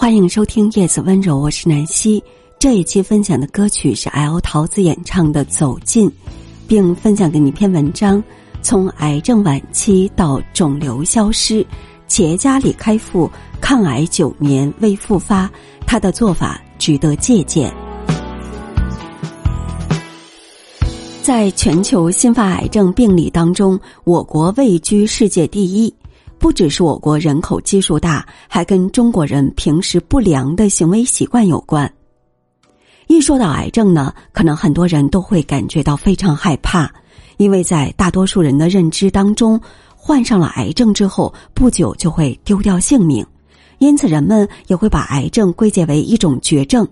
欢迎收听《叶子温柔》，我是南希。这一期分享的歌曲是 L 桃子演唱的《走近》，并分享给你一篇文章：从癌症晚期到肿瘤消失，企业家李开复抗癌九年未复发，他的做法值得借鉴。在全球新发癌症病例当中，我国位居世界第一。不只是我国人口基数大，还跟中国人平时不良的行为习惯有关。一说到癌症呢，可能很多人都会感觉到非常害怕，因为在大多数人的认知当中，患上了癌症之后不久就会丢掉性命，因此人们也会把癌症归结为一种绝症。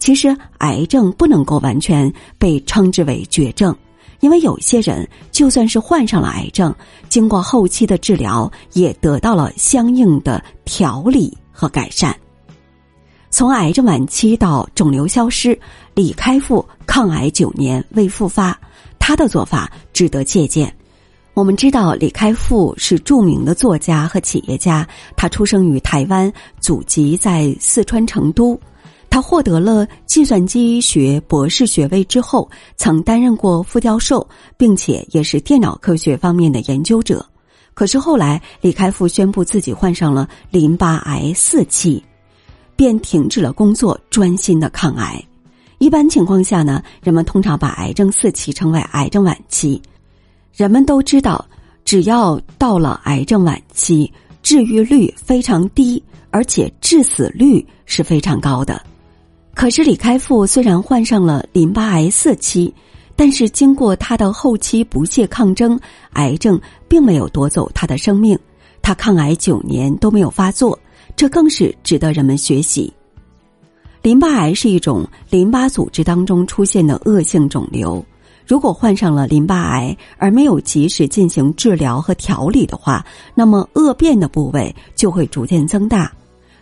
其实，癌症不能够完全被称之为绝症。因为有些人就算是患上了癌症，经过后期的治疗，也得到了相应的调理和改善。从癌症晚期到肿瘤消失，李开复抗癌九年未复发，他的做法值得借鉴。我们知道，李开复是著名的作家和企业家，他出生于台湾，祖籍在四川成都。他获得了计算机学博士学位之后，曾担任过副教授，并且也是电脑科学方面的研究者。可是后来，李开复宣布自己患上了淋巴癌四期，便停止了工作，专心的抗癌。一般情况下呢，人们通常把癌症四期称为癌症晚期。人们都知道，只要到了癌症晚期，治愈率非常低，而且致死率是非常高的。可是李开复虽然患上了淋巴癌四期，但是经过他的后期不懈抗争，癌症并没有夺走他的生命，他抗癌九年都没有发作，这更是值得人们学习。淋巴癌是一种淋巴组织当中出现的恶性肿瘤，如果患上了淋巴癌而没有及时进行治疗和调理的话，那么恶变的部位就会逐渐增大。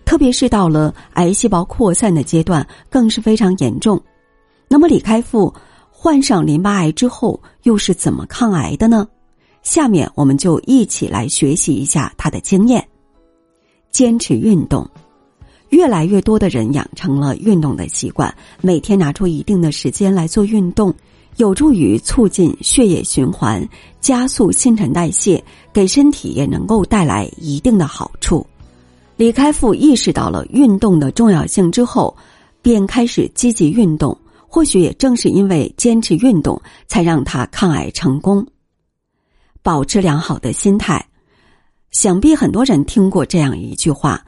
特别是到了癌细胞扩散的阶段，更是非常严重。那么，李开复患上淋巴癌之后又是怎么抗癌的呢？下面我们就一起来学习一下他的经验。坚持运动，越来越多的人养成了运动的习惯，每天拿出一定的时间来做运动，有助于促进血液循环，加速新陈代谢，给身体也能够带来一定的好处。李开复意识到了运动的重要性之后，便开始积极运动。或许也正是因为坚持运动，才让他抗癌成功。保持良好的心态，想必很多人听过这样一句话：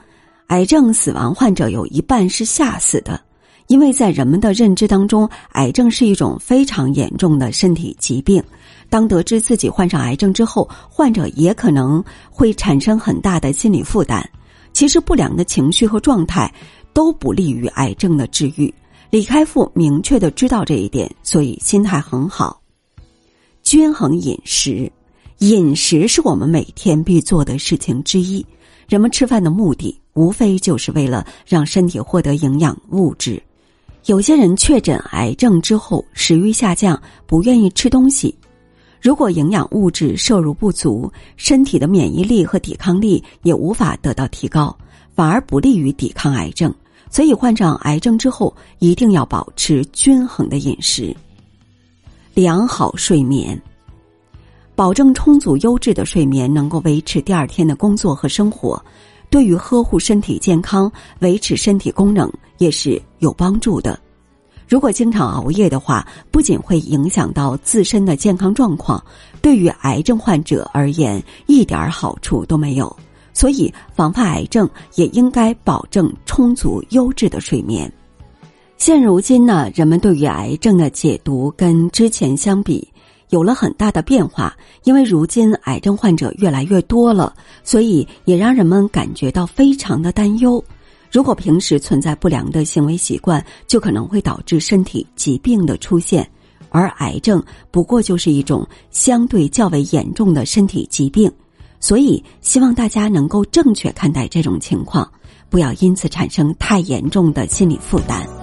癌症死亡患者有一半是吓死的。因为在人们的认知当中，癌症是一种非常严重的身体疾病。当得知自己患上癌症之后，患者也可能会产生很大的心理负担。其实不良的情绪和状态都不利于癌症的治愈。李开复明确的知道这一点，所以心态很好。均衡饮食，饮食是我们每天必做的事情之一。人们吃饭的目的，无非就是为了让身体获得营养物质。有些人确诊癌症之后，食欲下降，不愿意吃东西。如果营养物质摄入不足，身体的免疫力和抵抗力也无法得到提高，反而不利于抵抗癌症。所以，患上癌症之后，一定要保持均衡的饮食，良好睡眠，保证充足优质的睡眠，能够维持第二天的工作和生活，对于呵护身体健康、维持身体功能也是有帮助的。如果经常熬夜的话，不仅会影响到自身的健康状况，对于癌症患者而言一点好处都没有。所以，防范癌症也应该保证充足优质的睡眠。现如今呢，人们对于癌症的解读跟之前相比有了很大的变化，因为如今癌症患者越来越多了，所以也让人们感觉到非常的担忧。如果平时存在不良的行为习惯，就可能会导致身体疾病的出现，而癌症不过就是一种相对较为严重的身体疾病，所以希望大家能够正确看待这种情况，不要因此产生太严重的心理负担。